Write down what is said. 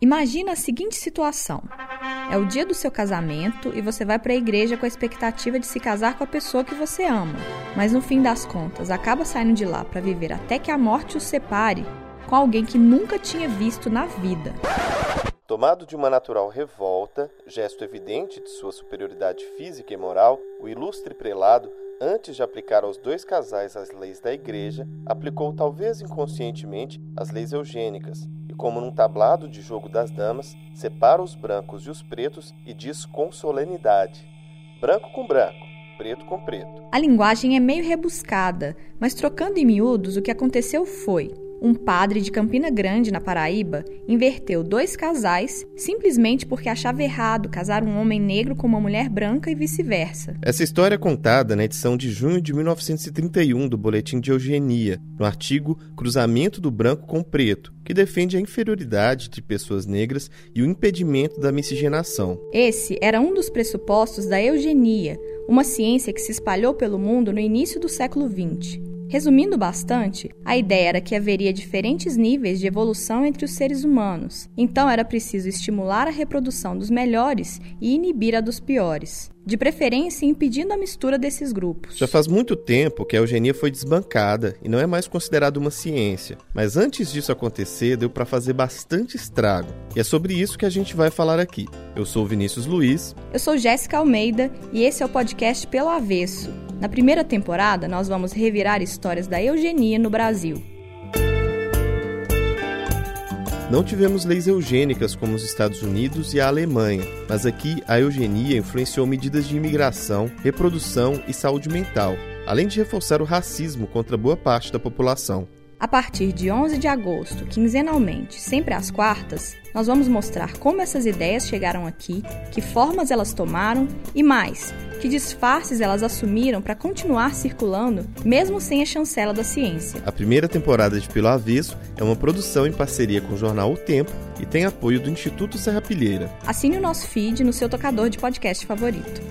Imagina a seguinte situação: é o dia do seu casamento e você vai para a igreja com a expectativa de se casar com a pessoa que você ama, mas no fim das contas acaba saindo de lá para viver até que a morte os separe com alguém que nunca tinha visto na vida. Tomado de uma natural revolta, gesto evidente de sua superioridade física e moral, o ilustre prelado, antes de aplicar aos dois casais as leis da igreja, aplicou talvez inconscientemente as leis eugênicas, como num tablado de jogo das damas, separa os brancos e os pretos e diz com solenidade: branco com branco, preto com preto. A linguagem é meio rebuscada, mas trocando em miúdos, o que aconteceu foi: um padre de Campina Grande, na Paraíba, inverteu dois casais simplesmente porque achava errado casar um homem negro com uma mulher branca e vice-versa. Essa história é contada na edição de junho de 1931 do Boletim de Eugenia, no artigo Cruzamento do Branco com o Preto, que defende a inferioridade de pessoas negras e o impedimento da miscigenação. Esse era um dos pressupostos da eugenia, uma ciência que se espalhou pelo mundo no início do século XX. Resumindo bastante, a ideia era que haveria diferentes níveis de evolução entre os seres humanos, então era preciso estimular a reprodução dos melhores e inibir a dos piores, de preferência impedindo a mistura desses grupos. Já faz muito tempo que a eugenia foi desbancada e não é mais considerada uma ciência, mas antes disso acontecer, deu para fazer bastante estrago. E é sobre isso que a gente vai falar aqui. Eu sou Vinícius Luiz. Eu sou Jéssica Almeida e esse é o podcast Pelo Avesso na primeira temporada, nós vamos revirar histórias da eugenia no Brasil. Não tivemos leis eugênicas como os Estados Unidos e a Alemanha, mas aqui a eugenia influenciou medidas de imigração, reprodução e saúde mental, além de reforçar o racismo contra boa parte da população. A partir de 11 de agosto, quinzenalmente, sempre às quartas, nós vamos mostrar como essas ideias chegaram aqui, que formas elas tomaram e mais, que disfarces elas assumiram para continuar circulando, mesmo sem a chancela da ciência. A primeira temporada de Pelo Avesso é uma produção em parceria com o jornal O Tempo e tem apoio do Instituto Serra Pilheira. Assine o nosso feed no seu tocador de podcast favorito.